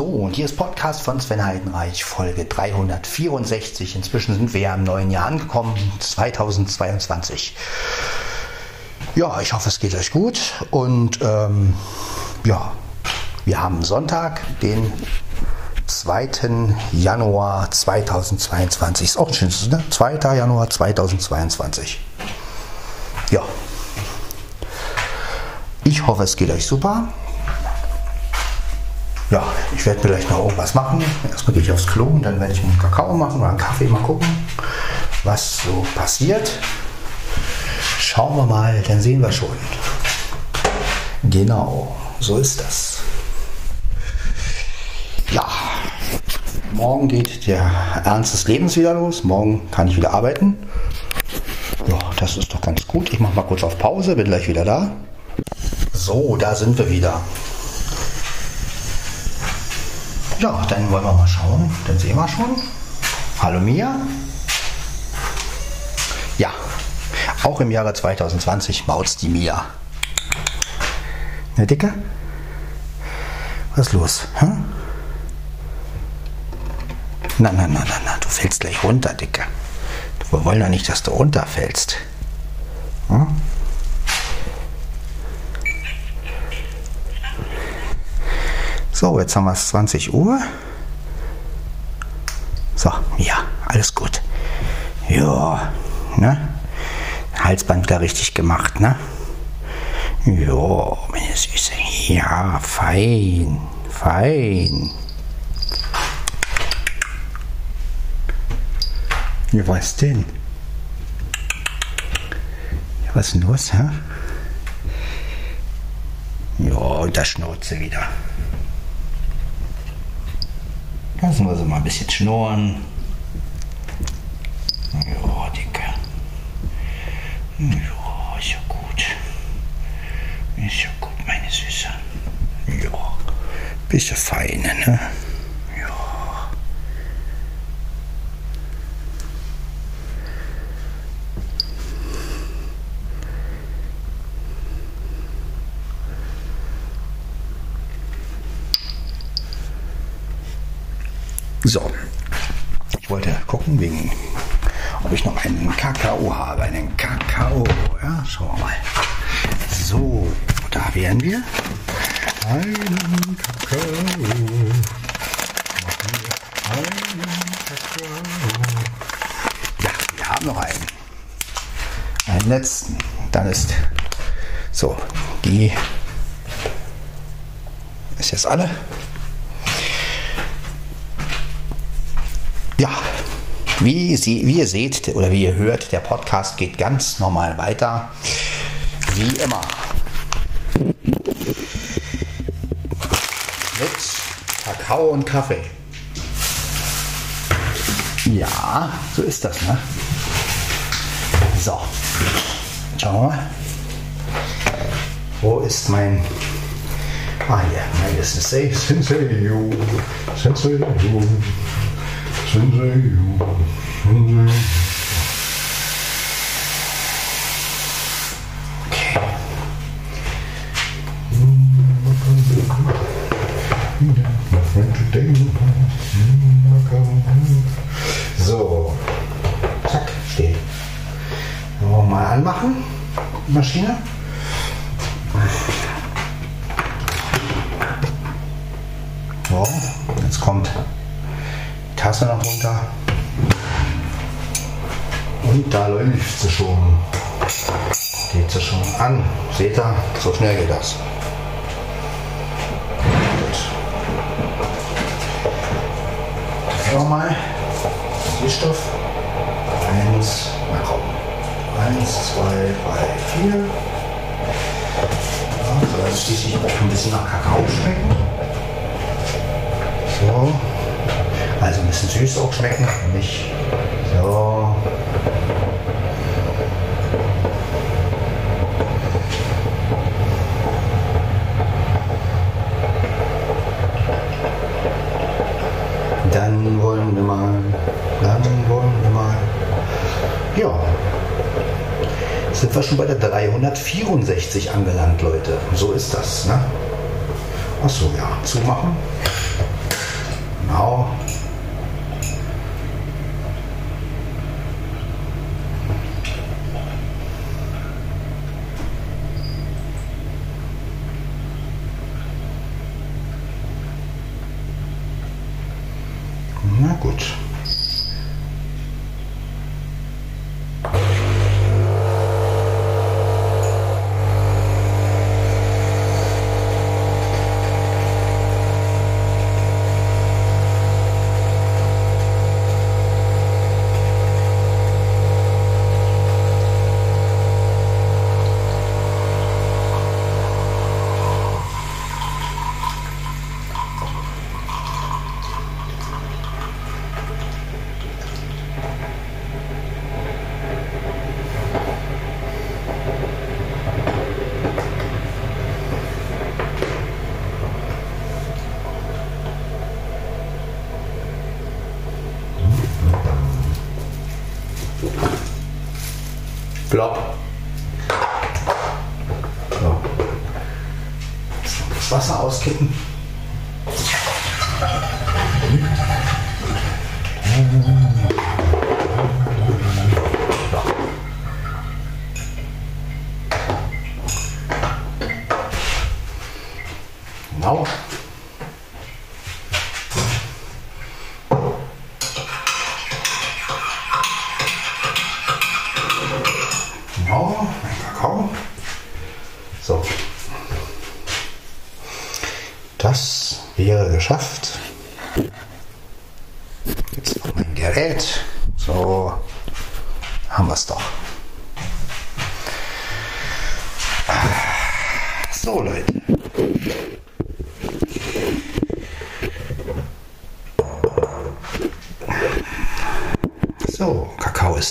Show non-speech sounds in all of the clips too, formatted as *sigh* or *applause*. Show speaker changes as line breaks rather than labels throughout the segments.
So, und hier ist Podcast von Sven Heidenreich, Folge 364. Inzwischen sind wir ja im neuen Jahr angekommen, 2022. Ja, ich hoffe, es geht euch gut. Und ähm, ja, wir haben Sonntag, den 2. Januar 2022. Ist auch ein schönes, ne? 2. Januar 2022. Ja. Ich hoffe, es geht euch super. Ja, ich werde vielleicht noch irgendwas machen. Erstmal gehe ich aufs Klo und dann werde ich einen Kakao machen oder einen Kaffee mal gucken, was so passiert. Schauen wir mal, dann sehen wir schon. Genau, so ist das. Ja, morgen geht der Ernst des Lebens wieder los. Morgen kann ich wieder arbeiten. Ja, das ist doch ganz gut. Ich mache mal kurz auf Pause, bin gleich wieder da. So, da sind wir wieder. Ja, dann wollen wir mal schauen. Dann sehen wir schon. Hallo Mia. Ja, auch im Jahre 2020 maut's die Mia. Ne, Dicke? Was ist los? Hm? Na, na, na, na, na, du fällst gleich runter, Dicke. Wir wollen doch nicht, dass du runterfällst. Hm? So, jetzt haben wir es 20 Uhr. So, ja, alles gut. Ja, ne? Halsband wieder richtig gemacht, ne? Ja, meine Süße. Ja, fein, fein. Ja, was denn? Ja, was ist denn los, hä? Ja, und der Schnauze wieder. Lassen wir sie mal ein bisschen schnurren. Ja, Dicke. Ja, ist ja gut. Ist ja gut, meine Süße. Ja, bisschen feine, ne? Ja. So, ich wollte gucken, wegen, ob ich noch einen Kakao habe. Einen Kakao. Ja, schauen wir mal. So, wären wir. Einen Kakao. Machen wir einen Kakao. Ja, wir haben noch einen. Einen letzten. Dann ist so, die ist jetzt alle. Ja, wie, Sie, wie ihr seht oder wie ihr hört, der Podcast geht ganz normal weiter. Wie immer. Mit Kakao und Kaffee. Ja, so ist das, ne? So, schauen wir mal. Wo ist mein... Ah, hier, mein Sensei, Sensei, Sensei, Sensei, Sensei. Maschine. So, jetzt kommt die Tasse noch runter. Und da läuft sie schon. Geht sie schon an. Seht ihr? So schnell geht das. Gut. Nochmal. Süßstoff. Eins. Na komm. Eins, zwei, drei, vier. Ja, soll das schließlich auch ein bisschen nach Kakao schmecken. So. Also ein bisschen süß auch schmecken. Nicht so. Dann wollen wir mal, dann wollen wir mal, ja, sind wir schon bei der 364 angelangt, Leute. So ist das, ne? Achso, ja, zumachen. Genau. Na gut. Blob. So. Das Wasser auskippen.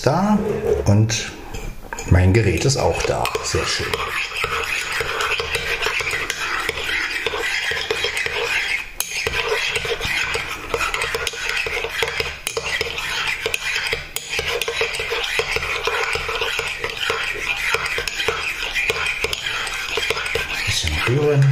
Da und mein Gerät ist auch da. Sehr schön. Ein bisschen rühren.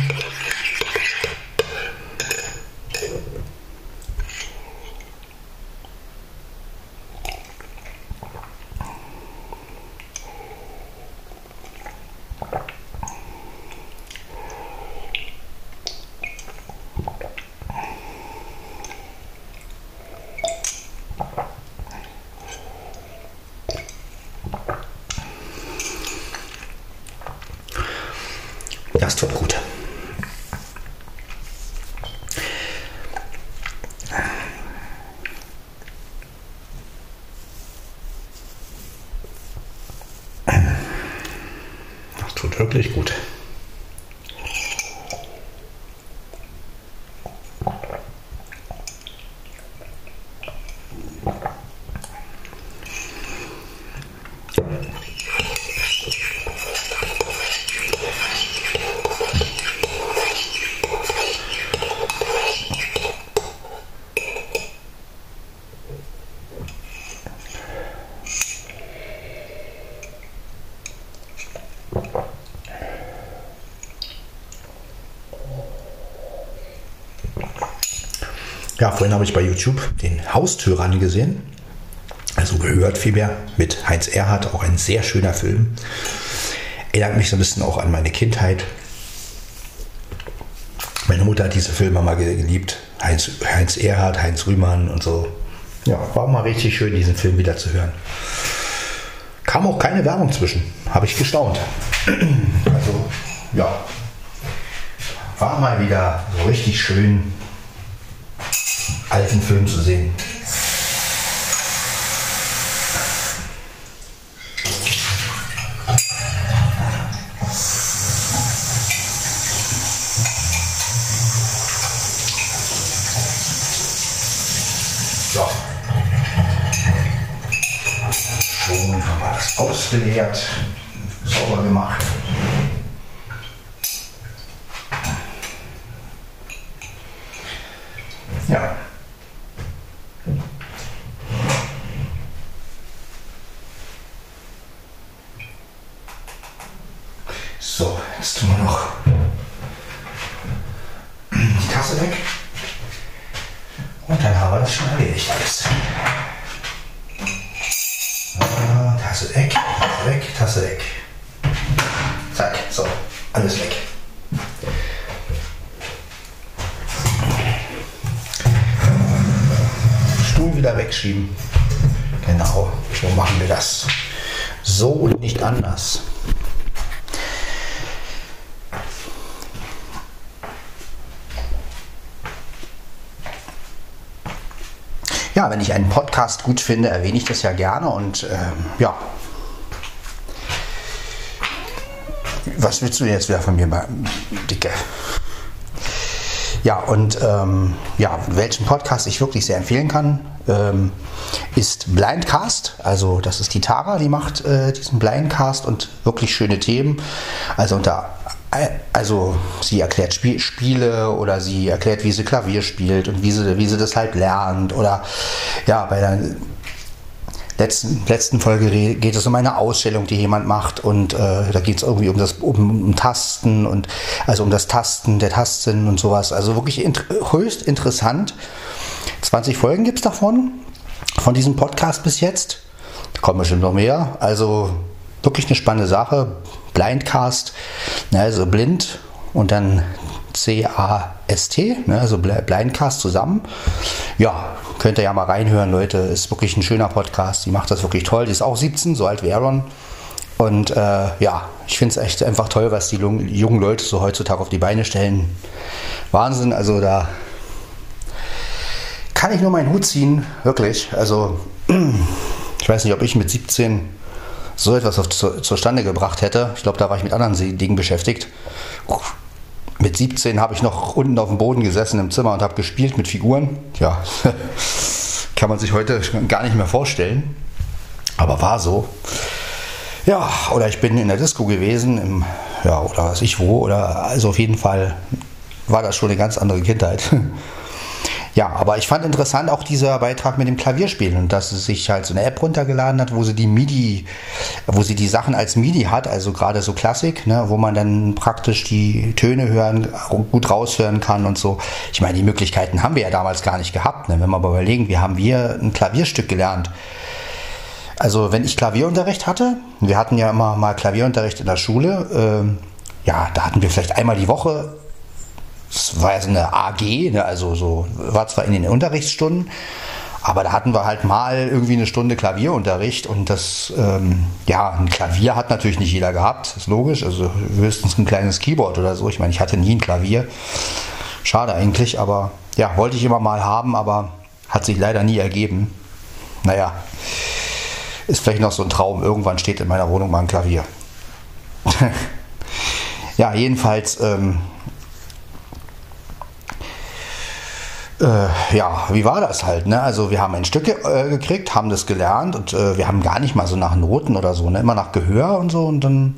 Das tut gut. Das tut wirklich gut. Vorhin habe ich bei YouTube den Haustyrann gesehen. Also gehört vielmehr mit Heinz Erhardt, auch ein sehr schöner Film. Erinnert mich so ein bisschen auch an meine Kindheit. Meine Mutter hat diese Filme mal geliebt. Heinz, Heinz Erhardt, Heinz Rühmann und so. Ja, war mal richtig schön, diesen Film wieder zu hören. Kam auch keine Werbung zwischen. Habe ich gestaunt. Also, ja. War mal wieder so richtig schön, alten Film zu sehen. So. Schon haben wir das ausgeleert, sauber gemacht. Ja, wenn ich einen Podcast gut finde, erwähne ich das ja gerne und ähm, ja. Was willst du jetzt wieder von mir, Dicke? Ja, und ähm, ja, welchen Podcast ich wirklich sehr empfehlen kann, ähm, ist Blindcast. Also das ist die Tara, die macht äh, diesen Blindcast und wirklich schöne Themen. Also unter also sie erklärt Spiel, Spiele oder sie erklärt, wie sie Klavier spielt und wie sie, wie sie das halt lernt. Oder ja, bei der letzten, letzten Folge geht es um eine Ausstellung, die jemand macht und äh, da geht es irgendwie um das um, um, Tasten und also um das Tasten der Tasten und sowas. Also wirklich int höchst interessant. 20 Folgen gibt es davon, von diesem Podcast bis jetzt. Da kommen bestimmt noch mehr. Also wirklich eine spannende Sache. Blindcast, ne, also blind und dann C-A-S-T, ne, also Blindcast zusammen. Ja, könnt ihr ja mal reinhören, Leute. Ist wirklich ein schöner Podcast. Die macht das wirklich toll. Die ist auch 17, so alt wie Aaron. Und äh, ja, ich finde es echt einfach toll, was die jungen Leute so heutzutage auf die Beine stellen. Wahnsinn, also da kann ich nur meinen Hut ziehen, wirklich. Also *clears throat* ich weiß nicht, ob ich mit 17 so etwas auf, zu, zustande gebracht hätte. Ich glaube, da war ich mit anderen Dingen beschäftigt. Mit 17 habe ich noch unten auf dem Boden gesessen im Zimmer und habe gespielt mit Figuren. Ja, *laughs* kann man sich heute gar nicht mehr vorstellen. Aber war so. Ja, oder ich bin in der Disco gewesen, im, ja, oder was ich wo, oder also auf jeden Fall war das schon eine ganz andere Kindheit. *laughs* Ja, aber ich fand interessant auch dieser Beitrag mit dem Klavierspielen und dass sie sich halt so eine App runtergeladen hat, wo sie die MIDI, wo sie die Sachen als MIDI hat, also gerade so Klassik, ne, wo man dann praktisch die Töne hören, gut raushören kann und so. Ich meine, die Möglichkeiten haben wir ja damals gar nicht gehabt. Ne? Wenn wir aber überlegen, wie haben wir ein Klavierstück gelernt? Also wenn ich Klavierunterricht hatte, wir hatten ja immer mal Klavierunterricht in der Schule, äh, ja, da hatten wir vielleicht einmal die Woche es war ja so eine AG, ne, also so, war zwar in den Unterrichtsstunden, aber da hatten wir halt mal irgendwie eine Stunde Klavierunterricht und das, ähm, ja, ein Klavier hat natürlich nicht jeder gehabt, ist logisch, also höchstens ein kleines Keyboard oder so. Ich meine, ich hatte nie ein Klavier. Schade eigentlich, aber ja, wollte ich immer mal haben, aber hat sich leider nie ergeben. Naja, ist vielleicht noch so ein Traum. Irgendwann steht in meiner Wohnung mal ein Klavier. *laughs* ja, jedenfalls ähm, Äh, ja, wie war das halt? Ne? Also wir haben ein Stück äh, gekriegt, haben das gelernt und äh, wir haben gar nicht mal so nach Noten oder so, ne? immer nach Gehör und so und dann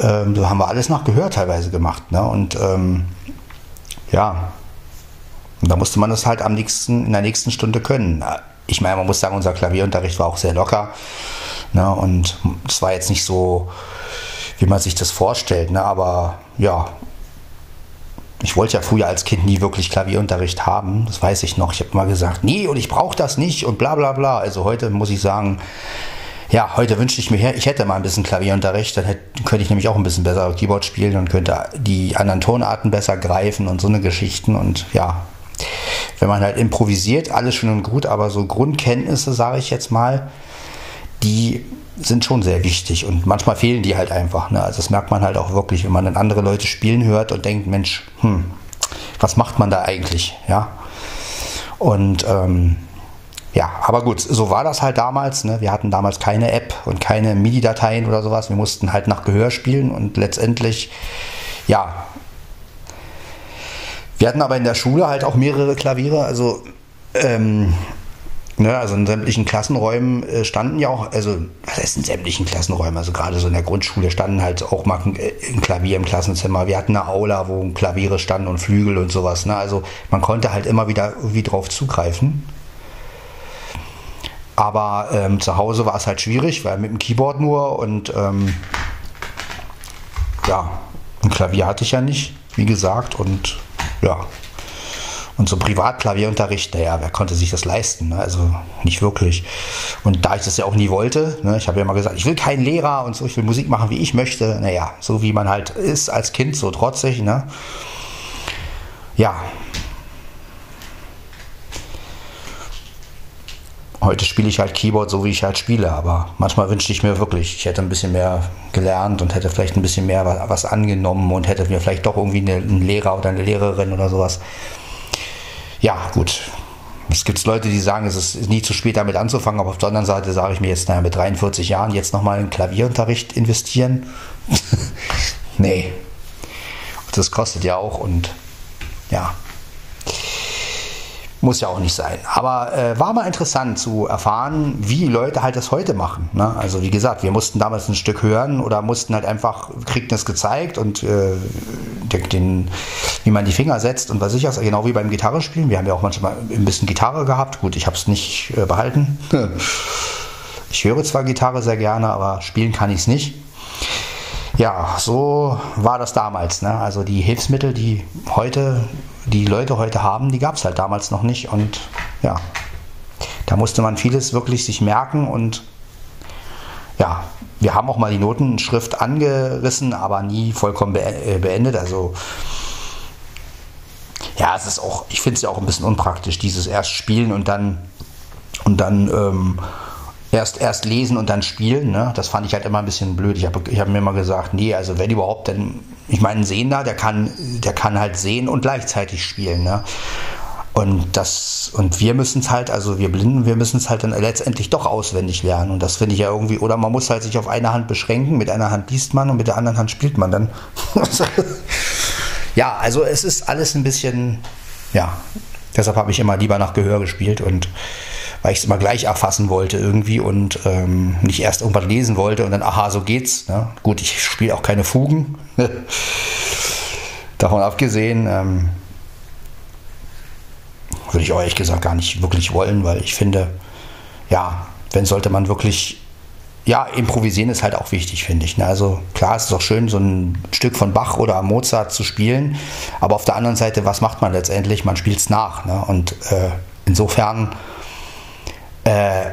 ähm, so haben wir alles nach Gehör teilweise gemacht. Ne? Und ähm, ja, und da musste man das halt am nächsten, in der nächsten Stunde können. Ich meine, man muss sagen, unser Klavierunterricht war auch sehr locker. Ne? Und es war jetzt nicht so, wie man sich das vorstellt, ne? aber ja, ich wollte ja früher als Kind nie wirklich Klavierunterricht haben, das weiß ich noch. Ich habe immer gesagt, nee, und ich brauche das nicht und bla bla bla. Also heute muss ich sagen, ja, heute wünschte ich mir, ich hätte mal ein bisschen Klavierunterricht, dann hätte, könnte ich nämlich auch ein bisschen besser Keyboard spielen und könnte die anderen Tonarten besser greifen und so eine Geschichten. Und ja, wenn man halt improvisiert, alles schön und gut, aber so Grundkenntnisse, sage ich jetzt mal, die sind schon sehr wichtig und manchmal fehlen die halt einfach. Ne? Also das merkt man halt auch wirklich, wenn man dann andere Leute spielen hört und denkt, Mensch, hm, was macht man da eigentlich? Ja. Und ähm, ja, aber gut, so war das halt damals. Ne? Wir hatten damals keine App und keine MIDI-Dateien oder sowas. Wir mussten halt nach Gehör spielen und letztendlich, ja. Wir hatten aber in der Schule halt auch mehrere Klaviere. Also ähm, Ne, also in sämtlichen Klassenräumen äh, standen ja auch, also was heißt in sämtlichen Klassenräumen, also gerade so in der Grundschule standen halt auch mal ein, äh, ein Klavier im Klassenzimmer. Wir hatten eine Aula, wo Klaviere standen und Flügel und sowas. Ne? Also man konnte halt immer wieder irgendwie drauf zugreifen. Aber ähm, zu Hause war es halt schwierig, weil mit dem Keyboard nur und ähm, ja, ein Klavier hatte ich ja nicht, wie gesagt, und ja. Und so Privatklavierunterricht, naja, wer konnte sich das leisten? Ne? Also nicht wirklich. Und da ich das ja auch nie wollte, ne, ich habe ja immer gesagt, ich will keinen Lehrer und so, ich will Musik machen, wie ich möchte. Naja, so wie man halt ist als Kind, so trotzig. Ne? Ja, heute spiele ich halt Keyboard so, wie ich halt spiele, aber manchmal wünschte ich mir wirklich, ich hätte ein bisschen mehr gelernt und hätte vielleicht ein bisschen mehr was angenommen und hätte mir vielleicht doch irgendwie einen Lehrer oder eine Lehrerin oder sowas. Ja, gut. Es gibt Leute, die sagen, es ist nie zu spät damit anzufangen, aber auf der anderen Seite sage ich mir jetzt, naja, mit 43 Jahren jetzt nochmal in Klavierunterricht investieren. *laughs* nee. Das kostet ja auch und ja, muss ja auch nicht sein. Aber äh, war mal interessant zu erfahren, wie Leute halt das heute machen. Ne? Also wie gesagt, wir mussten damals ein Stück hören oder mussten halt einfach, kriegten es gezeigt und äh, den, wie man die Finger setzt und was ich auch, genau wie beim Gitarrespielen. Wir haben ja auch manchmal ein bisschen Gitarre gehabt. Gut, ich habe es nicht äh, behalten. ich höre zwar Gitarre sehr gerne, aber spielen kann ich es nicht. Ja, so war das damals. Ne? Also die Hilfsmittel, die heute die Leute heute haben, die gab es halt damals noch nicht. Und ja, da musste man vieles wirklich sich merken und ja, wir haben auch mal die Notenschrift angerissen, aber nie vollkommen äh, beendet. Also ja, es ist auch, ich finde es ja auch ein bisschen unpraktisch, dieses erst spielen und dann und dann ähm, erst, erst lesen und dann spielen. Ne? Das fand ich halt immer ein bisschen blöd. Ich habe ich hab mir immer gesagt, nee, also wenn überhaupt, dann, ich meine, ein Sehender, der kann, der kann halt sehen und gleichzeitig spielen. Ne? Und das, und wir müssen es halt, also wir Blinden, wir müssen es halt dann letztendlich doch auswendig lernen. Und das finde ich ja irgendwie, oder man muss halt sich auf eine Hand beschränken, mit einer Hand liest man und mit der anderen Hand spielt man dann. *laughs* ja, also es ist alles ein bisschen, ja, deshalb habe ich immer lieber nach Gehör gespielt und weil ich es immer gleich erfassen wollte irgendwie und ähm, nicht erst irgendwas lesen wollte und dann, aha, so geht's. Ne? Gut, ich spiele auch keine Fugen. *laughs* Davon abgesehen ähm, würde ich ehrlich gesagt gar nicht wirklich wollen, weil ich finde, ja, wenn sollte man wirklich ja, improvisieren ist halt auch wichtig, finde ich. Ne? Also klar, es ist auch schön, so ein Stück von Bach oder Mozart zu spielen, aber auf der anderen Seite, was macht man letztendlich? Man spielt es nach. Ne? Und äh, insofern äh,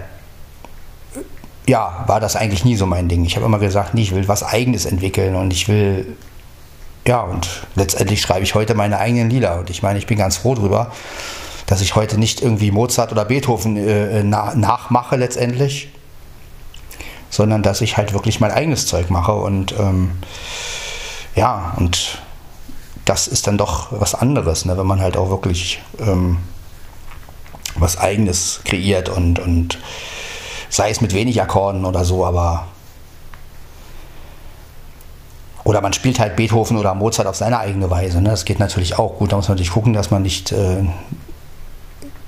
ja, war das eigentlich nie so mein Ding. Ich habe immer gesagt, nee, ich will was Eigenes entwickeln und ich will, ja, und letztendlich schreibe ich heute meine eigenen Lieder. Und ich meine, ich bin ganz froh drüber, dass ich heute nicht irgendwie Mozart oder Beethoven äh, na, nachmache letztendlich, sondern dass ich halt wirklich mein eigenes Zeug mache und ähm, ja, und das ist dann doch was anderes, ne, wenn man halt auch wirklich ähm, was Eigenes kreiert und, und sei es mit wenig Akkorden oder so, aber oder man spielt halt Beethoven oder Mozart auf seine eigene Weise. Ne? Das geht natürlich auch gut. Da muss man natürlich gucken, dass man nicht äh,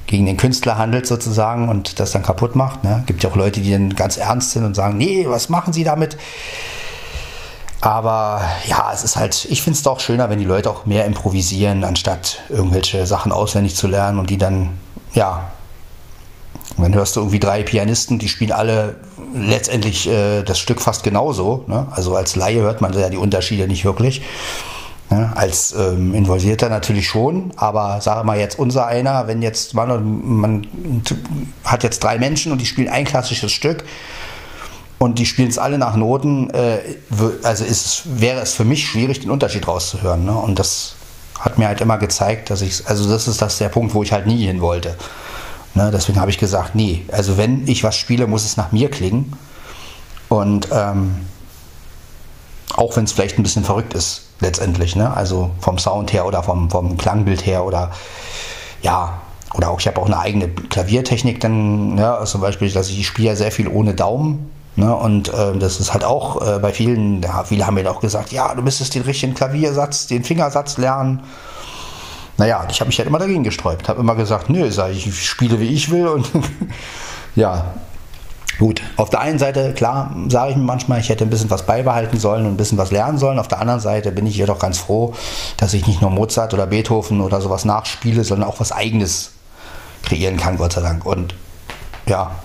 gegen den Künstler handelt sozusagen und das dann kaputt macht. Ne? Gibt ja auch Leute, die dann ganz ernst sind und sagen, nee, was machen Sie damit? Aber ja, es ist halt, ich finde es doch schöner, wenn die Leute auch mehr improvisieren, anstatt irgendwelche Sachen auswendig zu lernen und die dann ja, und dann hörst du irgendwie drei Pianisten, die spielen alle letztendlich äh, das Stück fast genauso. Ne? Also als Laie hört man ja die Unterschiede nicht wirklich. Ne? Als ähm, Involvierter natürlich schon, aber sage mal jetzt unser einer, wenn jetzt man, man hat jetzt drei Menschen und die spielen ein klassisches Stück und die spielen es alle nach Noten, äh, also ist, wäre es für mich schwierig, den Unterschied rauszuhören. Ne? Und das hat mir halt immer gezeigt, dass ich, also das ist das der Punkt, wo ich halt nie hin wollte. Ne, deswegen habe ich gesagt, nee, also wenn ich was spiele, muss es nach mir klingen. Und ähm, auch wenn es vielleicht ein bisschen verrückt ist, letztendlich, ne? also vom Sound her oder vom, vom Klangbild her oder ja, oder auch ich habe auch eine eigene Klaviertechnik, dann, ja, ne? zum Beispiel, dass ich spiele ja sehr viel ohne Daumen. Ne? Und äh, das ist halt auch äh, bei vielen, ja, viele haben mir auch gesagt, ja, du müsstest den richtigen Klaviersatz, den Fingersatz lernen. Naja, ich habe mich halt immer dagegen gesträubt, habe immer gesagt, nö, ich, ich spiele wie ich will und *laughs* ja, Gut, auf der einen Seite, klar, sage ich mir manchmal, ich hätte ein bisschen was beibehalten sollen und ein bisschen was lernen sollen. Auf der anderen Seite bin ich jedoch ganz froh, dass ich nicht nur Mozart oder Beethoven oder sowas nachspiele, sondern auch was Eigenes kreieren kann, Gott sei Dank. Und ja,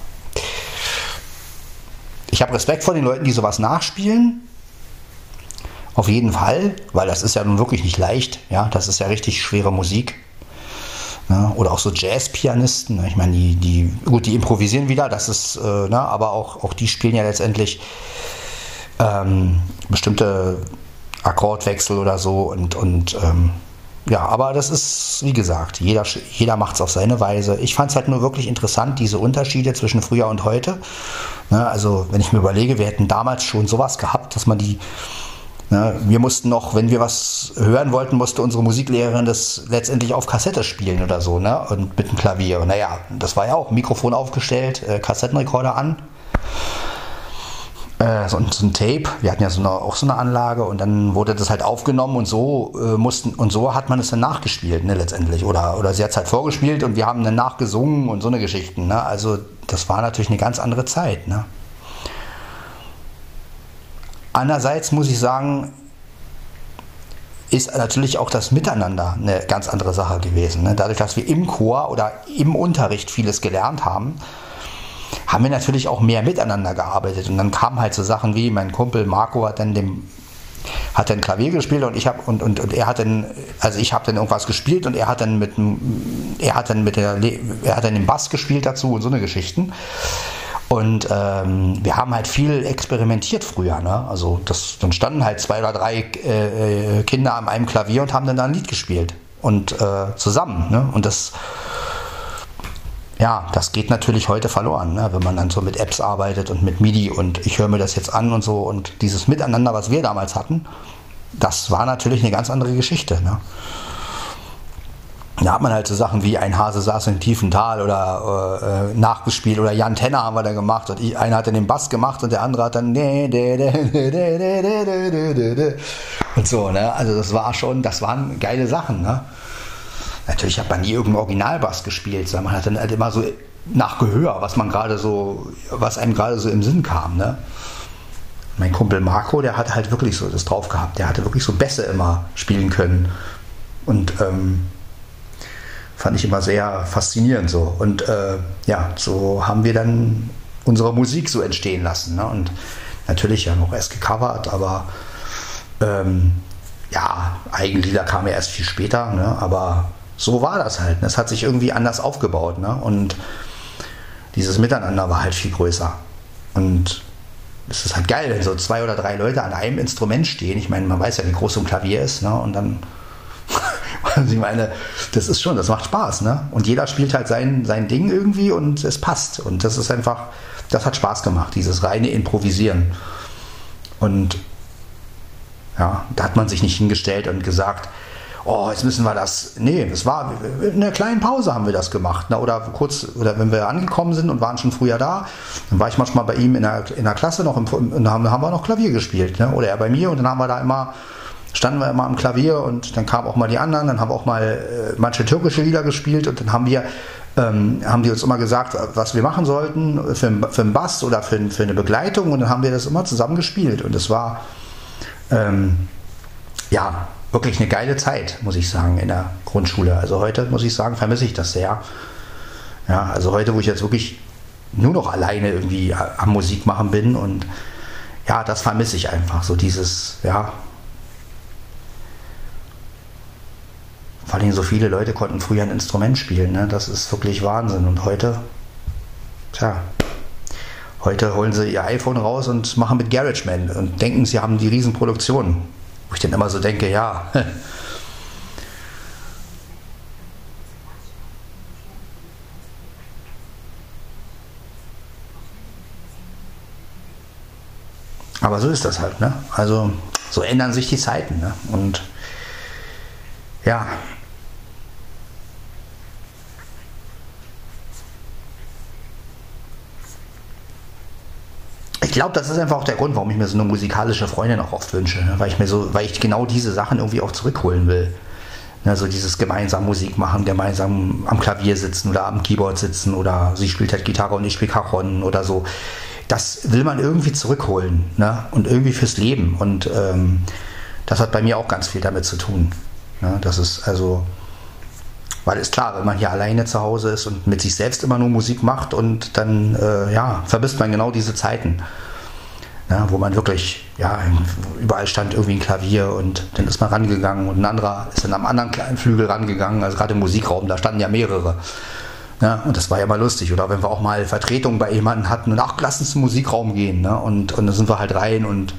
ich habe Respekt vor den Leuten, die sowas nachspielen. Auf jeden Fall, weil das ist ja nun wirklich nicht leicht. Ja, das ist ja richtig schwere Musik. Ne? Oder auch so Jazz-Pianisten. Ne? Ich meine, die, die, gut, die improvisieren wieder, das ist, äh, ne? aber auch, auch die spielen ja letztendlich ähm, bestimmte Akkordwechsel oder so und, und ähm, ja, aber das ist, wie gesagt, jeder, jeder macht es auf seine Weise. Ich fand es halt nur wirklich interessant, diese Unterschiede zwischen früher und heute. Ne, also, wenn ich mir überlege, wir hätten damals schon sowas gehabt, dass man die Ne, wir mussten noch, wenn wir was hören wollten, musste unsere Musiklehrerin das letztendlich auf Kassette spielen oder so, ne? Und mit dem Klavier. Naja, das war ja auch Mikrofon aufgestellt, äh, Kassettenrekorder an. Äh, so, so, ein Tape, wir hatten ja so eine, auch so eine Anlage und dann wurde das halt aufgenommen und so äh, mussten und so hat man es dann nachgespielt, ne, letztendlich. Oder, oder sie hat es halt vorgespielt und wir haben dann nachgesungen und so eine Geschichten. Ne? Also das war natürlich eine ganz andere Zeit. Ne? Andererseits muss ich sagen, ist natürlich auch das Miteinander eine ganz andere Sache gewesen. Ne? Dadurch, dass wir im Chor oder im Unterricht vieles gelernt haben, haben wir natürlich auch mehr miteinander gearbeitet. Und dann kamen halt so Sachen wie, mein Kumpel Marco hat dann dem hat dann Klavier gespielt und ich habe und, und, und er hat dann also ich habe dann irgendwas gespielt und er hat dann mit er hat dann mit der er hat dann den Bass gespielt dazu und so eine Geschichten und ähm, wir haben halt viel experimentiert früher. Ne? Also das, dann standen halt zwei oder drei äh, äh, Kinder an einem Klavier und haben dann da ein Lied gespielt. Und äh, zusammen. Ne? Und das, ja, das geht natürlich heute verloren, ne? wenn man dann so mit Apps arbeitet und mit MIDI und ich höre mir das jetzt an und so. Und dieses Miteinander, was wir damals hatten, das war natürlich eine ganz andere Geschichte. Ne? Da hat man halt so Sachen wie ein Hase saß im tiefen Tal oder äh, nachgespielt oder Jan Tenner haben wir da gemacht und ich, einer hat dann den Bass gemacht und der andere hat dann und so, ne? Also das war schon, das waren geile Sachen, ne? Natürlich hat man nie irgendeinen Originalbass gespielt, sondern man hat dann halt immer so nach Gehör, was man gerade so, was einem gerade so im Sinn kam, ne? Mein Kumpel Marco, der hat halt wirklich so das drauf gehabt, der hatte wirklich so Bässe immer spielen können und ähm, fand ich immer sehr faszinierend so. Und äh, ja, so haben wir dann unsere Musik so entstehen lassen. Ne? Und natürlich ja noch erst gecovert, aber ähm, ja, Eigenlieder kamen ja erst viel später, ne? aber so war das halt. Es hat sich irgendwie anders aufgebaut. Ne? Und dieses Miteinander war halt viel größer. Und es ist halt geil, wenn so zwei oder drei Leute an einem Instrument stehen. Ich meine, man weiß ja, wie groß so ein Klavier ist. Ne? Und dann *laughs* ich meine, das ist schon, das macht Spaß, ne? Und jeder spielt halt sein, sein Ding irgendwie und es passt. Und das ist einfach, das hat Spaß gemacht, dieses reine Improvisieren. Und ja, da hat man sich nicht hingestellt und gesagt, oh, jetzt müssen wir das. Nee, es war in einer kleinen Pause haben wir das gemacht. Ne? Oder kurz, oder wenn wir angekommen sind und waren schon früher da, dann war ich manchmal bei ihm in der, in der Klasse noch im, und haben, haben wir noch Klavier gespielt. Ne? Oder er bei mir und dann haben wir da immer standen wir immer am Klavier und dann kamen auch mal die anderen, dann haben auch mal äh, manche türkische Lieder gespielt und dann haben wir ähm, haben die uns immer gesagt, was wir machen sollten für, für einen Bass oder für, für, eine Begleitung und dann haben wir das immer zusammen gespielt und es war ähm, ja wirklich eine geile Zeit, muss ich sagen, in der Grundschule. Also heute muss ich sagen, vermisse ich das sehr. Ja, also heute, wo ich jetzt wirklich nur noch alleine irgendwie am Musik machen bin und ja, das vermisse ich einfach. So dieses, ja, Vor allem so viele Leute konnten früher ein Instrument spielen. Ne? Das ist wirklich Wahnsinn. Und heute, tja, heute holen sie ihr iPhone raus und machen mit GarageBand und denken, sie haben die Riesenproduktion. Wo ich dann immer so denke, ja. *laughs* Aber so ist das halt, ne? Also so ändern sich die Zeiten, ne? Und ja, glaube, das ist einfach auch der Grund, warum ich mir so eine musikalische Freundin auch oft wünsche, ne? weil ich mir so, weil ich genau diese Sachen irgendwie auch zurückholen will. Ne? So dieses gemeinsam Musik machen, gemeinsam am Klavier sitzen oder am Keyboard sitzen oder sie spielt halt Gitarre und ich spiele Cajon oder so. Das will man irgendwie zurückholen ne? und irgendwie fürs Leben. Und ähm, das hat bei mir auch ganz viel damit zu tun. Ne? Das ist also, weil ist klar, wenn man hier alleine zu Hause ist und mit sich selbst immer nur Musik macht und dann, äh, ja, verbisst man genau diese Zeiten. Ne, wo man wirklich, ja, überall stand irgendwie ein Klavier und dann ist man rangegangen und ein anderer ist dann am anderen kleinen Flügel rangegangen, also gerade im Musikraum, da standen ja mehrere. Ja, und das war ja mal lustig. Oder wenn wir auch mal Vertretung bei jemandem hatten und ach, lass uns zum Musikraum gehen. Ne? Und, und dann sind wir halt rein und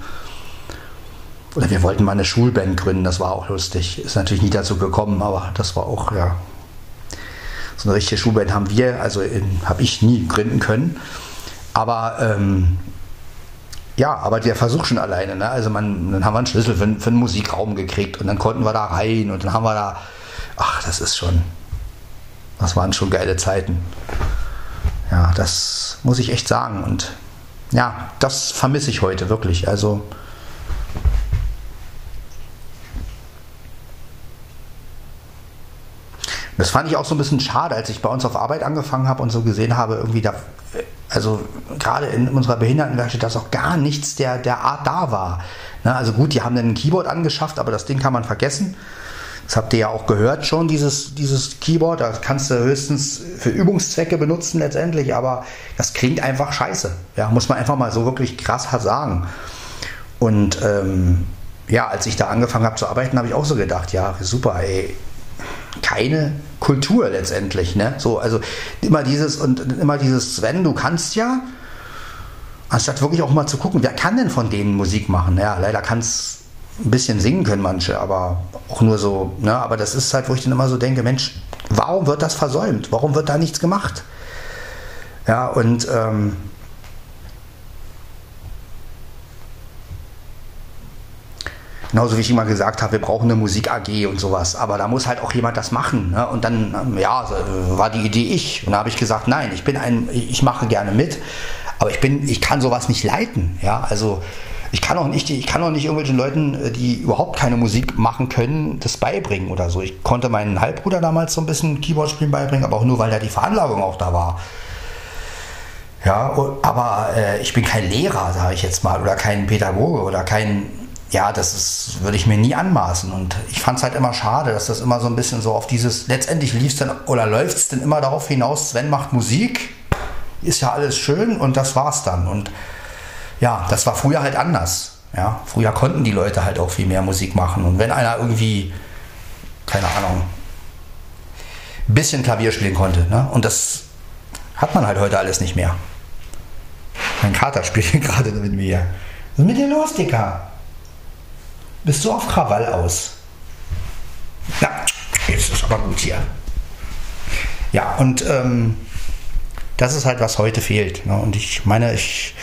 oder wir wollten mal eine Schulband gründen, das war auch lustig. Ist natürlich nie dazu gekommen, aber das war auch, ja. So eine richtige Schulband haben wir, also habe ich nie gründen können. Aber ähm, ja, aber der Versuch schon alleine. Ne? Also man, dann haben wir einen Schlüssel für, für einen Musikraum gekriegt und dann konnten wir da rein und dann haben wir da, ach, das ist schon, das waren schon geile Zeiten. Ja, das muss ich echt sagen. Und ja, das vermisse ich heute wirklich. Also das fand ich auch so ein bisschen schade, als ich bei uns auf Arbeit angefangen habe und so gesehen habe, irgendwie da, also gerade in unserer Behindertenwerkstatt, dass auch gar nichts der, der Art da war. Ne? Also gut, die haben dann ein Keyboard angeschafft, aber das Ding kann man vergessen. Das habt ihr ja auch gehört schon, dieses, dieses Keyboard. Das kannst du höchstens für Übungszwecke benutzen letztendlich, aber das klingt einfach scheiße. Ja, muss man einfach mal so wirklich krass sagen. Und ähm, ja, als ich da angefangen habe zu arbeiten, habe ich auch so gedacht, ja, super, ey, keine Kultur letztendlich. Ne? So, also immer dieses und immer dieses, Sven, du kannst ja, anstatt wirklich auch mal zu gucken, wer kann denn von denen Musik machen? Ja, leider kann es ein bisschen singen können manche, aber auch nur so, ne? aber das ist halt, wo ich dann immer so denke, Mensch, warum wird das versäumt? Warum wird da nichts gemacht? Ja, und ähm, Genauso wie ich immer gesagt habe, wir brauchen eine Musik AG und sowas. Aber da muss halt auch jemand das machen. Ne? Und dann, ähm, ja, war die Idee ich. Und da habe ich gesagt, nein, ich bin ein, ich mache gerne mit, aber ich bin, ich kann sowas nicht leiten. Ja, also ich kann auch nicht, ich kann auch nicht irgendwelchen Leuten, äh, die überhaupt keine Musik machen können, das beibringen oder so. Ich konnte meinen Halbbruder damals so ein bisschen Keyboard spielen beibringen, aber auch nur, weil da die Veranlagung auch da war. Ja, aber äh, ich bin kein Lehrer, sage ich jetzt mal, oder kein Pädagoge oder kein, ja, das ist, würde ich mir nie anmaßen. Und ich fand es halt immer schade, dass das immer so ein bisschen so auf dieses, letztendlich lief es dann oder läuft es dann immer darauf hinaus, Sven macht Musik, ist ja alles schön und das war's dann. Und ja, das war früher halt anders. Ja, früher konnten die Leute halt auch viel mehr Musik machen. Und wenn einer irgendwie, keine Ahnung, ein bisschen Klavier spielen konnte, ne? und das hat man halt heute alles nicht mehr. Mein Kater spielt *laughs* gerade mit mir. Was ist mit dir los, Dicker? Bist du auf Krawall aus? Na, jetzt ist aber gut hier. Ja, und ähm, das ist halt, was heute fehlt. Ne? Und ich meine, ich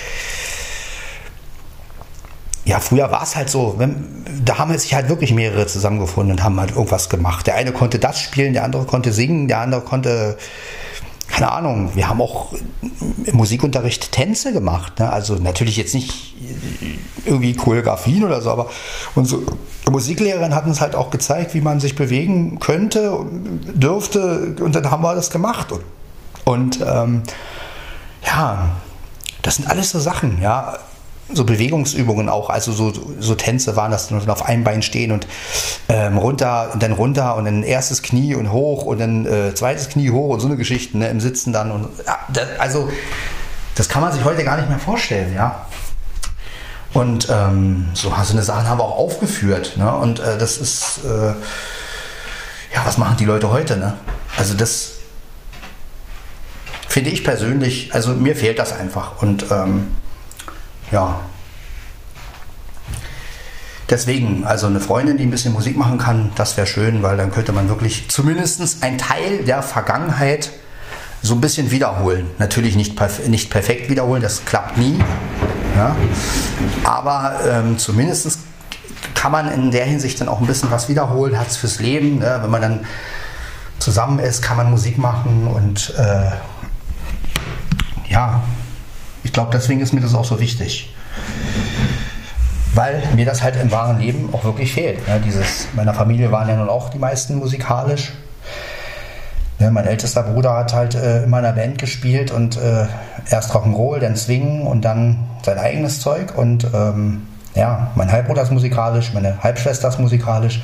ja, früher war es halt so, wenn, da haben sich halt wirklich mehrere zusammengefunden und haben halt irgendwas gemacht. Der eine konnte das spielen, der andere konnte singen, der andere konnte, keine Ahnung, wir haben auch im Musikunterricht Tänze gemacht. Ne? Also natürlich jetzt nicht irgendwie Choreografien oder so, aber unsere Musiklehrerin hat uns halt auch gezeigt, wie man sich bewegen könnte, dürfte und dann haben wir das gemacht. Und, und ähm, ja, das sind alles so Sachen, ja so Bewegungsübungen auch, also so, so Tänze waren das dann auf einem Bein stehen und ähm, runter und dann runter und dann erstes Knie und hoch und dann äh, zweites Knie hoch und so eine Geschichte ne, im Sitzen dann und ja, das, also das kann man sich heute gar nicht mehr vorstellen, ja. Und ähm, so, so eine Sachen haben wir auch aufgeführt, ne? Und äh, das ist äh, ja, was machen die Leute heute, ne? Also das finde ich persönlich, also mir fehlt das einfach und ähm, ja. Deswegen, also eine Freundin, die ein bisschen Musik machen kann, das wäre schön, weil dann könnte man wirklich zumindest einen Teil der Vergangenheit so ein bisschen wiederholen. Natürlich nicht, perf nicht perfekt wiederholen, das klappt nie. Ja? Aber ähm, zumindest kann man in der Hinsicht dann auch ein bisschen was wiederholen, hat es fürs Leben. Ne? Wenn man dann zusammen ist, kann man Musik machen und äh, ja, glaube, deswegen ist mir das auch so wichtig. Weil mir das halt im wahren Leben auch wirklich fehlt. Ne? Dieses, meiner Familie waren ja nun auch die meisten musikalisch. Ne? Mein ältester Bruder hat halt äh, in meiner Band gespielt und äh, erst Rock'n'Roll, dann Swing und dann sein eigenes Zeug. Und ähm, ja, mein Halbbruder ist musikalisch, meine Halbschwester ist musikalisch,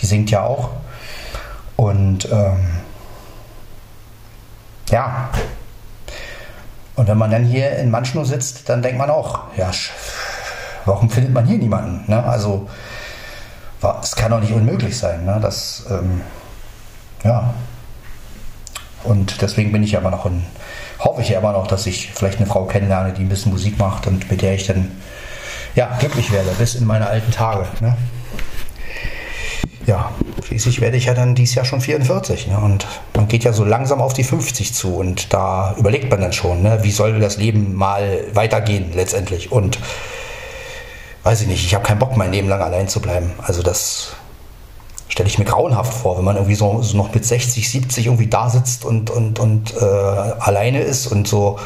die singt ja auch. Und ähm, ja, und wenn man dann hier in Manschnow sitzt, dann denkt man auch, ja, warum findet man hier niemanden? Ne? Also, es kann doch nicht unmöglich sein. Ne? Das, ähm, ja. Und deswegen bin ich immer noch ein, hoffe ich ja immer noch, dass ich vielleicht eine Frau kennenlerne, die ein bisschen Musik macht und mit der ich dann ja, glücklich werde bis in meine alten Tage. Ne? Ja, schließlich werde ich ja dann dieses Jahr schon 44. Ne? Und man geht ja so langsam auf die 50 zu und da überlegt man dann schon, ne? wie soll das Leben mal weitergehen letztendlich. Und weiß ich nicht, ich habe keinen Bock, mein Leben lang allein zu bleiben. Also das stelle ich mir grauenhaft vor, wenn man irgendwie so, so, noch mit 60, 70 irgendwie da sitzt und, und, und äh, alleine ist und so,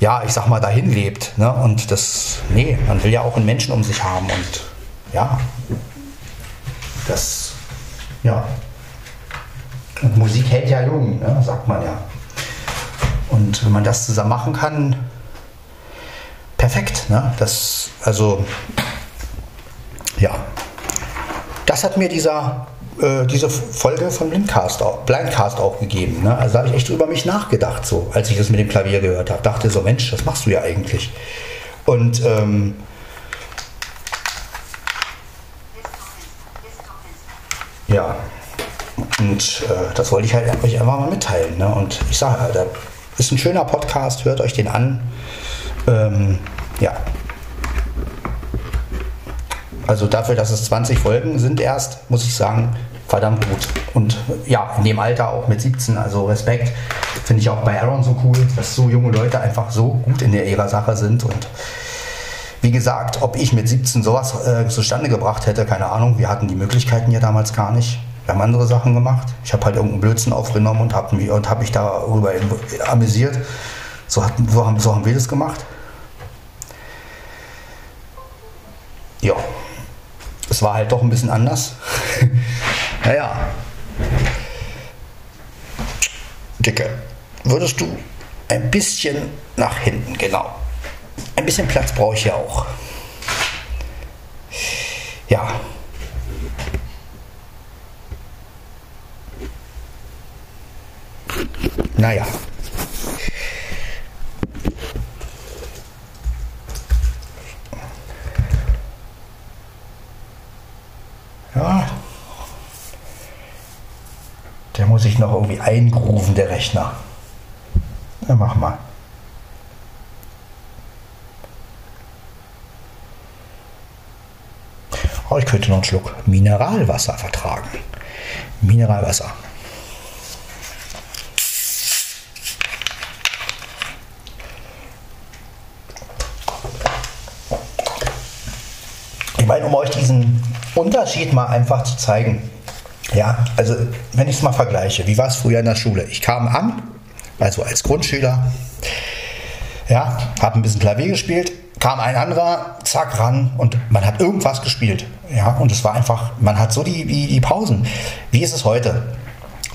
ja, ich sag mal, dahin lebt. Ne? Und das, nee, man will ja auch einen Menschen um sich haben und ja, das, ja. Und Musik hält ja jung, ne? sagt man ja. Und wenn man das zusammen machen kann, perfekt. Ne? Das, also, ja. Das hat mir dieser, äh, diese Folge von Blindcast auch, Blindcast auch gegeben. Ne? Also habe ich echt über mich nachgedacht, so, als ich das mit dem Klavier gehört habe. Dachte so, Mensch, das machst du ja eigentlich. Und ähm, Ja. Und äh, das wollte ich halt euch einfach mal mitteilen. Ne? Und ich sage, halt, das ist ein schöner Podcast, hört euch den an. Ähm, ja. Also dafür, dass es 20 Folgen sind erst, muss ich sagen, verdammt gut. Und ja, in dem Alter auch mit 17, also Respekt. Finde ich auch bei Aaron so cool, dass so junge Leute einfach so gut in der ihrer Sache sind und wie gesagt, ob ich mit 17 sowas äh, zustande gebracht hätte, keine Ahnung. Wir hatten die Möglichkeiten ja damals gar nicht. Wir haben andere Sachen gemacht. Ich habe halt irgendeinen Blödsinn aufgenommen und habe hab mich darüber amüsiert. So, hat, so, haben, so haben wir das gemacht. Ja, es war halt doch ein bisschen anders. *laughs* naja. Dicke, würdest du ein bisschen nach hinten, genau. Ein bisschen Platz brauche ich ja auch. Ja. Naja. Ja. Der muss sich noch irgendwie eingrufen, der Rechner. Na, mach mal. Oh, ich könnte noch einen Schluck Mineralwasser vertragen. Mineralwasser. Ich meine, um euch diesen Unterschied mal einfach zu zeigen. Ja, also wenn ich es mal vergleiche, wie war es früher in der Schule? Ich kam an, also als Grundschüler, ja, habe ein bisschen Klavier gespielt, kam ein anderer, zack, ran und man hat irgendwas gespielt. Ja, und es war einfach, man hat so die, die, die Pausen. Wie ist es heute?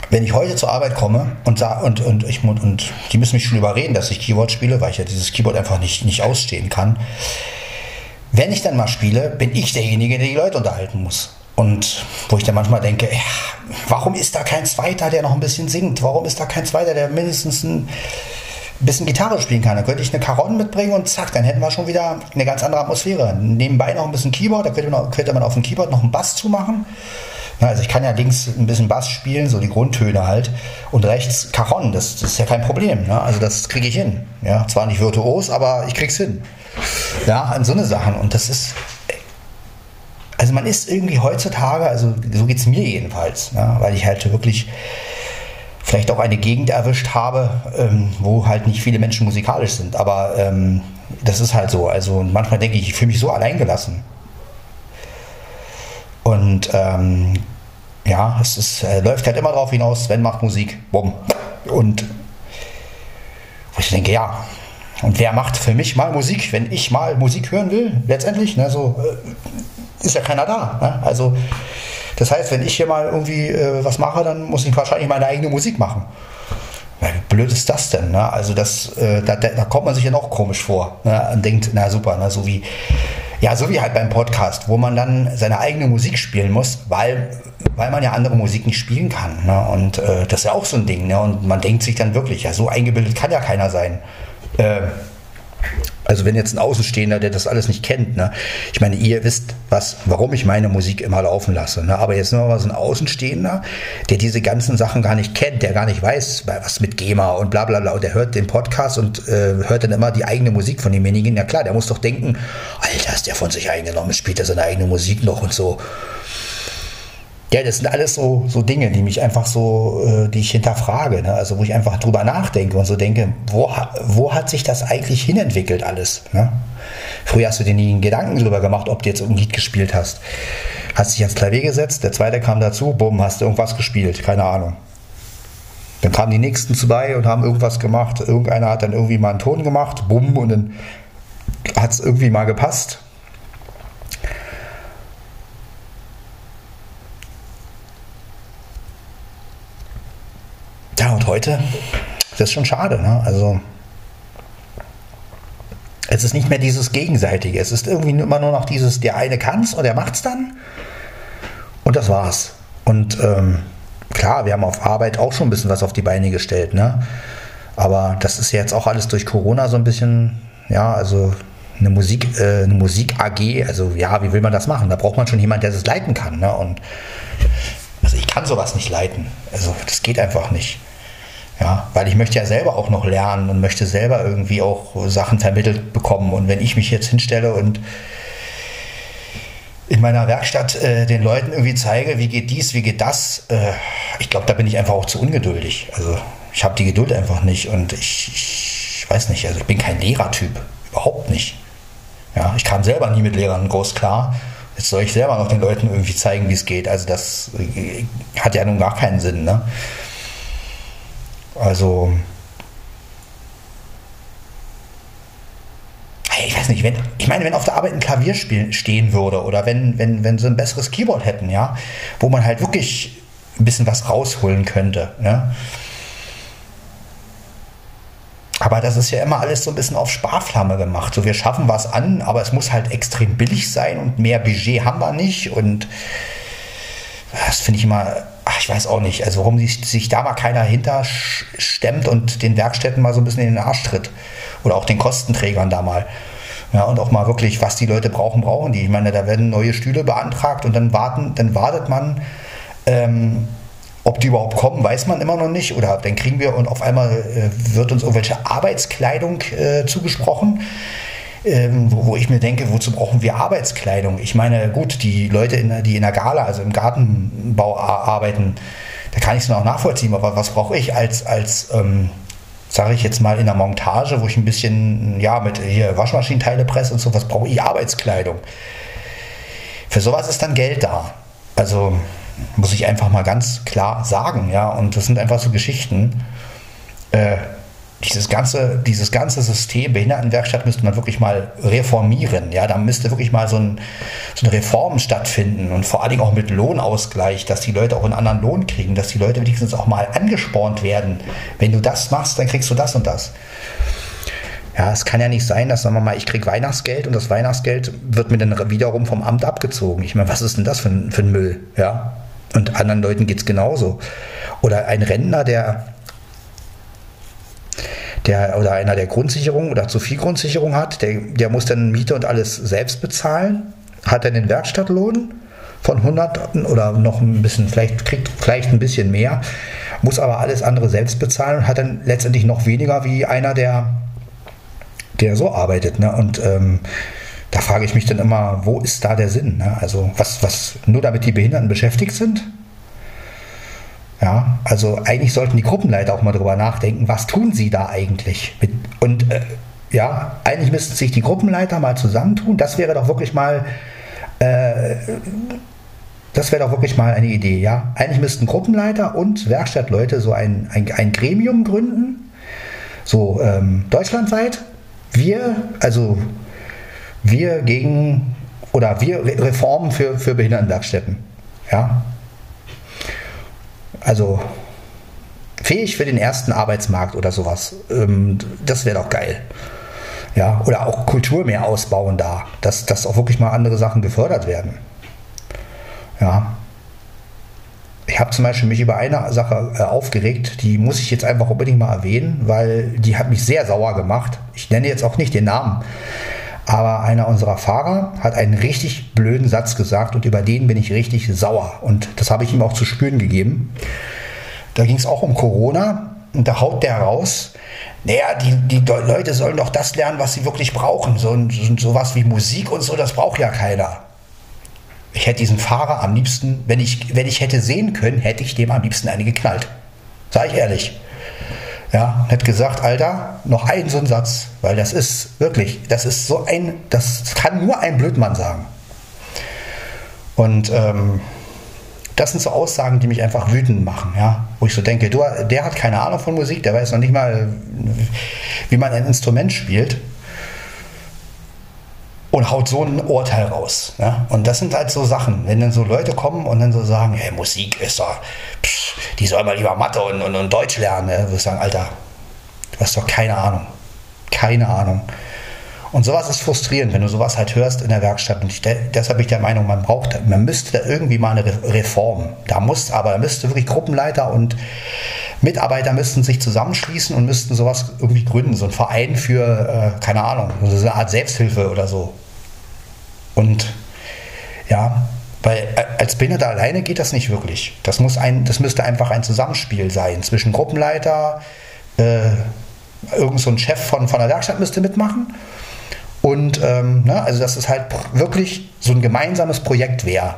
Wenn ich heute zur Arbeit komme und, und, und, ich, und die müssen mich schon überreden, dass ich Keyboard spiele, weil ich ja dieses Keyboard einfach nicht, nicht ausstehen kann. Wenn ich dann mal spiele, bin ich derjenige, der die Leute unterhalten muss. Und wo ich dann manchmal denke, ja, warum ist da kein Zweiter, der noch ein bisschen singt? Warum ist da kein Zweiter, der mindestens ein ein bisschen Gitarre spielen kann. Dann könnte ich eine Caron mitbringen und zack, dann hätten wir schon wieder eine ganz andere Atmosphäre. Nebenbei noch ein bisschen Keyboard, da könnte man, könnte man auf dem Keyboard noch einen Bass zumachen. Also ich kann ja links ein bisschen Bass spielen, so die Grundtöne halt. Und rechts Cajon, das, das ist ja kein Problem. Ne? Also das kriege ich hin. Ja, zwar nicht virtuos, aber ich krieg's hin. Ja, an so eine Sachen. Und das ist. Also man ist irgendwie heutzutage, also so geht es mir jedenfalls, ne? weil ich halt wirklich vielleicht auch eine Gegend erwischt habe, ähm, wo halt nicht viele Menschen musikalisch sind. Aber ähm, das ist halt so. Also manchmal denke ich, ich fühle mich so alleingelassen. Und ähm, ja, es ist, äh, läuft halt immer darauf hinaus, Sven macht Musik, bumm. Und wo ich denke, ja, und wer macht für mich mal Musik, wenn ich mal Musik hören will, letztendlich, ne, so äh, ist ja keiner da. Ne? Also das heißt, wenn ich hier mal irgendwie äh, was mache, dann muss ich wahrscheinlich meine eigene Musik machen. Ja, wie blöd ist das denn? Ne? Also das, äh, da, da, kommt man sich ja noch komisch vor ne? und denkt, na super, ne? so wie ja, so wie halt beim Podcast, wo man dann seine eigene Musik spielen muss, weil, weil man ja andere Musik nicht spielen kann. Ne? Und äh, das ist ja auch so ein Ding. Ne? Und man denkt sich dann wirklich, ja, so eingebildet kann ja keiner sein. Äh, Also wenn jetzt ein Außenstehender, der das alles nicht kennt, ne? ich meine, ihr wisst, was, warum ich meine Musik immer laufen lasse. Ne? Aber jetzt nur mal so ein Außenstehender, der diese ganzen Sachen gar nicht kennt, der gar nicht weiß, was mit GEMA und bla bla bla, und der hört den Podcast und äh, hört dann immer die eigene Musik von demjenigen. Ja klar, der muss doch denken, Alter, ist der von sich eingenommen, spielt er seine eigene Musik noch und so. Ja, das sind alles so, so Dinge, die mich einfach so, äh, die ich hinterfrage. Ne? Also wo ich einfach drüber nachdenke und so denke, wo, wo hat sich das eigentlich hinentwickelt alles? Ne? Früher hast du dir nie einen Gedanken drüber gemacht, ob du jetzt ein Lied gespielt hast. Hast dich ans Klavier gesetzt, der zweite kam dazu, bumm, hast du irgendwas gespielt, keine Ahnung. Dann kamen die nächsten zwei und haben irgendwas gemacht. Irgendeiner hat dann irgendwie mal einen Ton gemacht, bumm, und dann hat es irgendwie mal gepasst. Heute, das ist schon schade, ne? Also, es ist nicht mehr dieses Gegenseitige. Es ist irgendwie immer nur noch dieses, der eine kann's und der macht's dann. Und das war's. Und ähm, klar, wir haben auf Arbeit auch schon ein bisschen was auf die Beine gestellt, ne? Aber das ist jetzt auch alles durch Corona so ein bisschen, ja, also eine Musik, äh, eine Musik AG, also ja, wie will man das machen? Da braucht man schon jemanden, der das leiten kann, ne? Und also ich kann sowas nicht leiten. Also das geht einfach nicht. Ja, weil ich möchte ja selber auch noch lernen und möchte selber irgendwie auch Sachen vermittelt bekommen. Und wenn ich mich jetzt hinstelle und in meiner Werkstatt äh, den Leuten irgendwie zeige, wie geht dies, wie geht das, äh, ich glaube, da bin ich einfach auch zu ungeduldig. Also ich habe die Geduld einfach nicht und ich, ich weiß nicht, also ich bin kein Lehrertyp, überhaupt nicht. Ja, ich kam selber nie mit Lehrern groß klar. Jetzt soll ich selber noch den Leuten irgendwie zeigen, wie es geht. Also das äh, hat ja nun gar keinen Sinn. Ne? Also, ich weiß nicht, wenn, ich meine, wenn auf der Arbeit ein Klavier stehen würde oder wenn, wenn, wenn sie ein besseres Keyboard hätten, ja, wo man halt wirklich ein bisschen was rausholen könnte. Ja. Aber das ist ja immer alles so ein bisschen auf Sparflamme gemacht. So, wir schaffen was an, aber es muss halt extrem billig sein und mehr Budget haben wir nicht. Und das finde ich immer ach, ich weiß auch nicht, also warum sich, sich da mal keiner hinter stemmt und den Werkstätten mal so ein bisschen in den Arsch tritt. Oder auch den Kostenträgern da mal. Ja, und auch mal wirklich, was die Leute brauchen, brauchen die. Ich meine, da werden neue Stühle beantragt und dann warten, dann wartet man, ähm, ob die überhaupt kommen, weiß man immer noch nicht. Oder dann kriegen wir und auf einmal äh, wird uns irgendwelche Arbeitskleidung äh, zugesprochen ähm, wo, ich mir denke, wozu brauchen wir Arbeitskleidung? Ich meine, gut, die Leute, in, die in der Gala, also im Gartenbau arbeiten, da kann ich es noch nachvollziehen, aber was brauche ich als, als ähm, sage ich jetzt mal, in der Montage, wo ich ein bisschen, ja, mit hier Waschmaschinenteile presse und so, was brauche ich? Arbeitskleidung. Für sowas ist dann Geld da. Also muss ich einfach mal ganz klar sagen, ja, und das sind einfach so Geschichten. Äh, dieses ganze, dieses ganze System Behindertenwerkstatt müsste man wirklich mal reformieren. Ja, da müsste wirklich mal so, ein, so eine Reform stattfinden und vor allen Dingen auch mit Lohnausgleich, dass die Leute auch einen anderen Lohn kriegen, dass die Leute wenigstens auch mal angespornt werden. Wenn du das machst, dann kriegst du das und das. Ja, es kann ja nicht sein, dass, sagen wir mal, ich kriege Weihnachtsgeld und das Weihnachtsgeld wird mir dann wiederum vom Amt abgezogen. Ich meine, was ist denn das für ein, für ein Müll? Ja, und anderen Leuten geht es genauso. Oder ein Rentner, der der oder einer der Grundsicherung oder zu viel Grundsicherung hat, der, der muss dann Miete und alles selbst bezahlen, hat dann den Werkstattlohn von 100 oder noch ein bisschen, vielleicht kriegt vielleicht ein bisschen mehr, muss aber alles andere selbst bezahlen und hat dann letztendlich noch weniger wie einer, der, der so arbeitet. Ne? Und ähm, da frage ich mich dann immer, wo ist da der Sinn? Ne? Also was, was, nur damit die Behinderten beschäftigt sind? Ja, also eigentlich sollten die Gruppenleiter auch mal drüber nachdenken, was tun sie da eigentlich? Mit, und äh, ja, eigentlich müssten sich die Gruppenleiter mal zusammentun. Das wäre doch wirklich mal, äh, das wäre doch wirklich mal eine Idee. Ja, eigentlich müssten Gruppenleiter und Werkstattleute so ein, ein, ein Gremium gründen, so ähm, deutschlandweit. Wir, also wir gegen oder wir Reformen für, für Behindertenwerkstätten. Ja, also fähig für den ersten Arbeitsmarkt oder sowas. Ähm, das wäre doch geil. Ja, oder auch Kultur mehr ausbauen da, dass, dass auch wirklich mal andere Sachen gefördert werden. Ja. Ich habe zum Beispiel mich über eine Sache äh, aufgeregt, die muss ich jetzt einfach unbedingt mal erwähnen, weil die hat mich sehr sauer gemacht. Ich nenne jetzt auch nicht den Namen. Aber einer unserer Fahrer hat einen richtig blöden Satz gesagt und über den bin ich richtig sauer. Und das habe ich ihm auch zu spüren gegeben. Da ging es auch um Corona und da haut der raus. Naja, die, die Leute sollen doch das lernen, was sie wirklich brauchen. So, so sowas wie Musik und so, das braucht ja keiner. Ich hätte diesen Fahrer am liebsten, wenn ich, wenn ich hätte sehen können, hätte ich dem am liebsten eine geknallt. Sag ich ehrlich. Ja, und hat gesagt, Alter, noch einen so einen Satz, weil das ist wirklich, das ist so ein, das kann nur ein Blödmann sagen. Und ähm, das sind so Aussagen, die mich einfach wütend machen, ja, wo ich so denke, du, der hat keine Ahnung von Musik, der weiß noch nicht mal, wie man ein Instrument spielt und haut so ein Urteil raus. Ja? Und das sind halt so Sachen, wenn dann so Leute kommen und dann so sagen, hey, Musik ist doch, pff, die soll mal lieber Mathe und, und, und Deutsch lernen. Ja? Würde ich sagen, Alter, du hast doch keine Ahnung. Keine Ahnung. Und sowas ist frustrierend, wenn du sowas halt hörst in der Werkstatt. Und ich, deshalb bin ich der Meinung, man braucht, man müsste da irgendwie mal eine Reform. Da muss, aber da müsste wirklich Gruppenleiter und Mitarbeiter müssten sich zusammenschließen und müssten sowas irgendwie gründen. So ein Verein für, äh, keine Ahnung, so eine Art Selbsthilfe oder so. Und ja, weil äh, als Behinderter alleine geht das nicht wirklich. Das, muss ein, das müsste einfach ein Zusammenspiel sein zwischen Gruppenleiter, äh, irgend so ein Chef von, von der Werkstatt müsste mitmachen. Und ähm, ne, also dass es halt wirklich so ein gemeinsames Projekt wäre.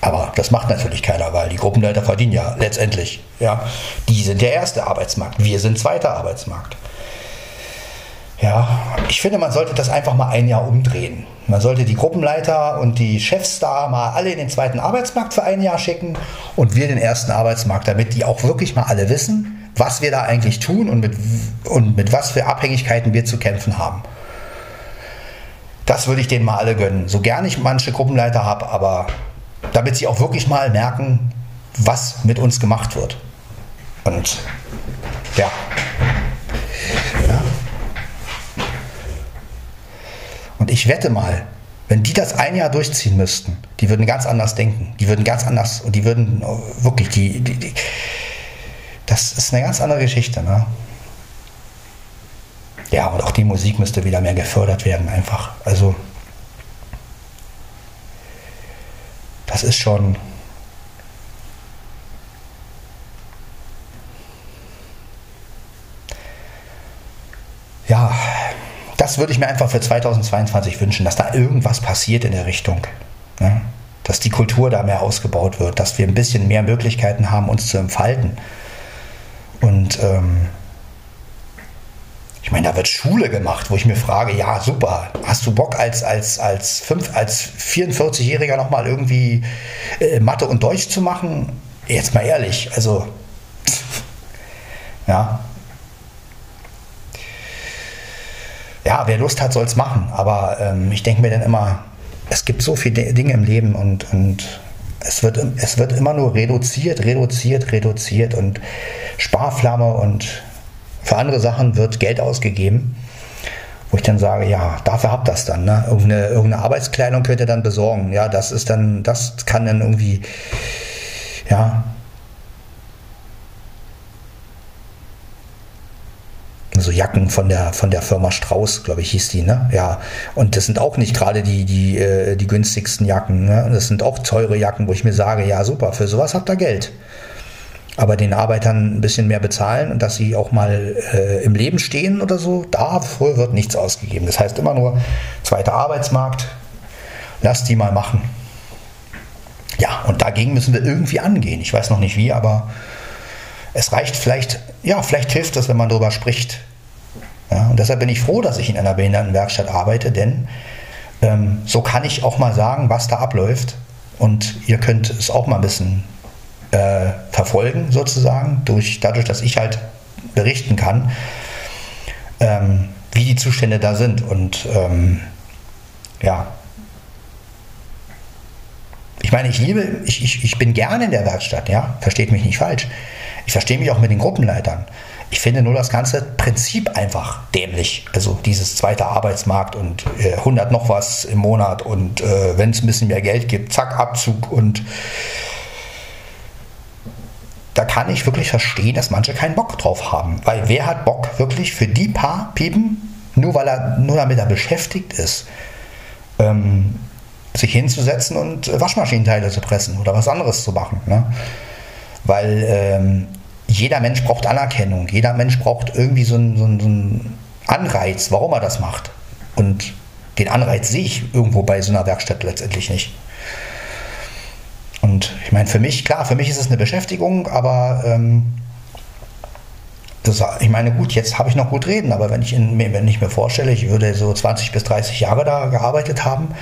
Aber das macht natürlich keiner, weil die Gruppenleiter verdienen ja letztendlich. Ja, die sind der erste Arbeitsmarkt, wir sind zweiter Arbeitsmarkt. Ja, ich finde, man sollte das einfach mal ein Jahr umdrehen. Man sollte die Gruppenleiter und die Chefs da mal alle in den zweiten Arbeitsmarkt für ein Jahr schicken und wir den ersten Arbeitsmarkt, damit die auch wirklich mal alle wissen, was wir da eigentlich tun und mit, und mit was für Abhängigkeiten wir zu kämpfen haben. Das würde ich denen mal alle gönnen. So gern ich manche Gruppenleiter habe, aber damit sie auch wirklich mal merken, was mit uns gemacht wird. Und ja. Ich wette mal, wenn die das ein Jahr durchziehen müssten, die würden ganz anders denken. Die würden ganz anders und die würden wirklich, die, die, die das ist eine ganz andere Geschichte. Ne? Ja, und auch die Musik müsste wieder mehr gefördert werden, einfach. Also, das ist schon. Ja, das würde ich mir einfach für 2022 wünschen, dass da irgendwas passiert in der Richtung. Ne? Dass die Kultur da mehr ausgebaut wird, dass wir ein bisschen mehr Möglichkeiten haben, uns zu entfalten. Und ähm, ich meine, da wird Schule gemacht, wo ich mir frage, ja, super, hast du Bock als, als, als, als 44-Jähriger nochmal irgendwie äh, Mathe und Deutsch zu machen? Jetzt mal ehrlich, also, ja. Ja, wer Lust hat, soll es machen, aber ähm, ich denke mir dann immer, es gibt so viele Dinge im Leben und, und es, wird, es wird immer nur reduziert, reduziert, reduziert und Sparflamme und für andere Sachen wird Geld ausgegeben, wo ich dann sage, ja, dafür habt das dann. Ne? Irgendeine, irgendeine Arbeitskleidung könnt ihr dann besorgen. Ja, das ist dann, das kann dann irgendwie, ja, so Jacken von der von der Firma Strauß, glaube ich, hieß die, ne? Ja. Und das sind auch nicht gerade die die äh, die günstigsten Jacken, ne? Das sind auch teure Jacken, wo ich mir sage, ja super, für sowas habt ihr Geld aber den Arbeitern ein bisschen mehr bezahlen und dass sie auch mal äh, im Leben stehen oder so, dafür wird nichts ausgegeben. Das heißt immer nur zweiter Arbeitsmarkt, lass die mal machen. Ja, und dagegen müssen wir irgendwie angehen. Ich weiß noch nicht wie, aber es reicht vielleicht, ja, vielleicht hilft es, wenn man darüber spricht. Ja, und deshalb bin ich froh, dass ich in einer Behindertenwerkstatt arbeite, denn ähm, so kann ich auch mal sagen, was da abläuft. Und ihr könnt es auch mal ein bisschen äh, verfolgen, sozusagen, durch, dadurch, dass ich halt berichten kann, ähm, wie die Zustände da sind. Und ähm, ja, ich meine, ich liebe, ich, ich, ich bin gerne in der Werkstatt, ja, versteht mich nicht falsch. Ich verstehe mich auch mit den Gruppenleitern. Ich finde nur das ganze Prinzip einfach dämlich. Also dieses zweite Arbeitsmarkt und äh, 100 noch was im Monat und äh, wenn es ein bisschen mehr Geld gibt, zack, Abzug und da kann ich wirklich verstehen, dass manche keinen Bock drauf haben. Weil wer hat Bock wirklich für die paar Piepen, nur weil er nur damit er beschäftigt ist, ähm, sich hinzusetzen und Waschmaschinenteile zu pressen oder was anderes zu machen. Ne? Weil ähm, jeder Mensch braucht Anerkennung, jeder Mensch braucht irgendwie so einen, so einen Anreiz, warum er das macht. Und den Anreiz sehe ich irgendwo bei so einer Werkstatt letztendlich nicht. Und ich meine, für mich, klar, für mich ist es eine Beschäftigung, aber ähm, das, ich meine, gut, jetzt habe ich noch gut reden, aber wenn ich, in, wenn ich mir vorstelle, ich würde so 20 bis 30 Jahre da gearbeitet haben,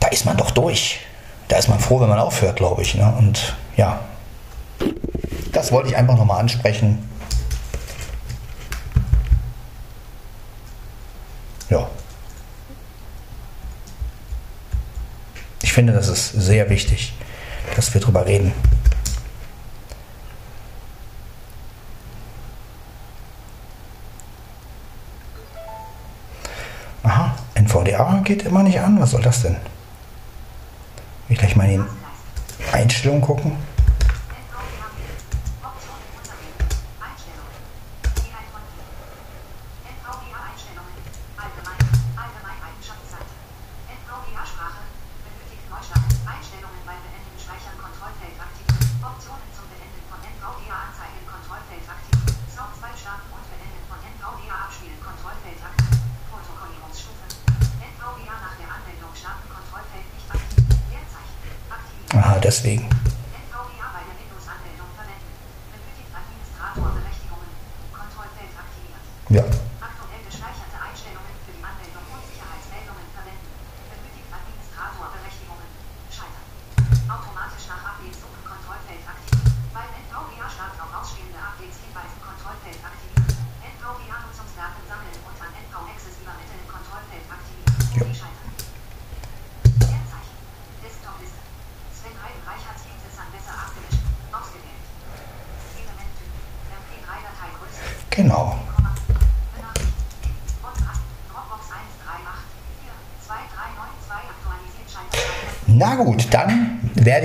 da ist man doch durch. Da ist man froh, wenn man aufhört, glaube ich. Ne? Und ja, das wollte ich einfach nochmal ansprechen. Ja. Ich finde, das ist sehr wichtig, dass wir darüber reden. Aha, NVDA geht immer nicht an. Was soll das denn? Will ich gleich mal in die Einstellungen gucken. Deswegen.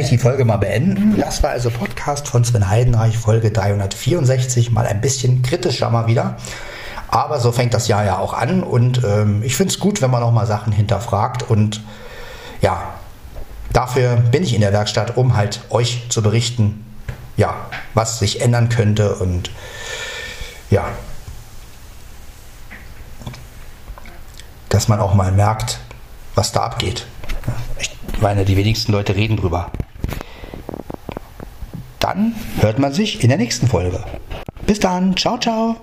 Ich die Folge mal beenden. Das war also Podcast von Sven Heidenreich, Folge 364, mal ein bisschen kritischer mal wieder. Aber so fängt das Jahr ja auch an und ähm, ich finde es gut, wenn man auch mal Sachen hinterfragt und ja, dafür bin ich in der Werkstatt, um halt euch zu berichten, ja, was sich ändern könnte und ja, dass man auch mal merkt, was da abgeht. Ich meine, die wenigsten Leute reden drüber. Dann hört man sich in der nächsten Folge. Bis dann. Ciao, ciao.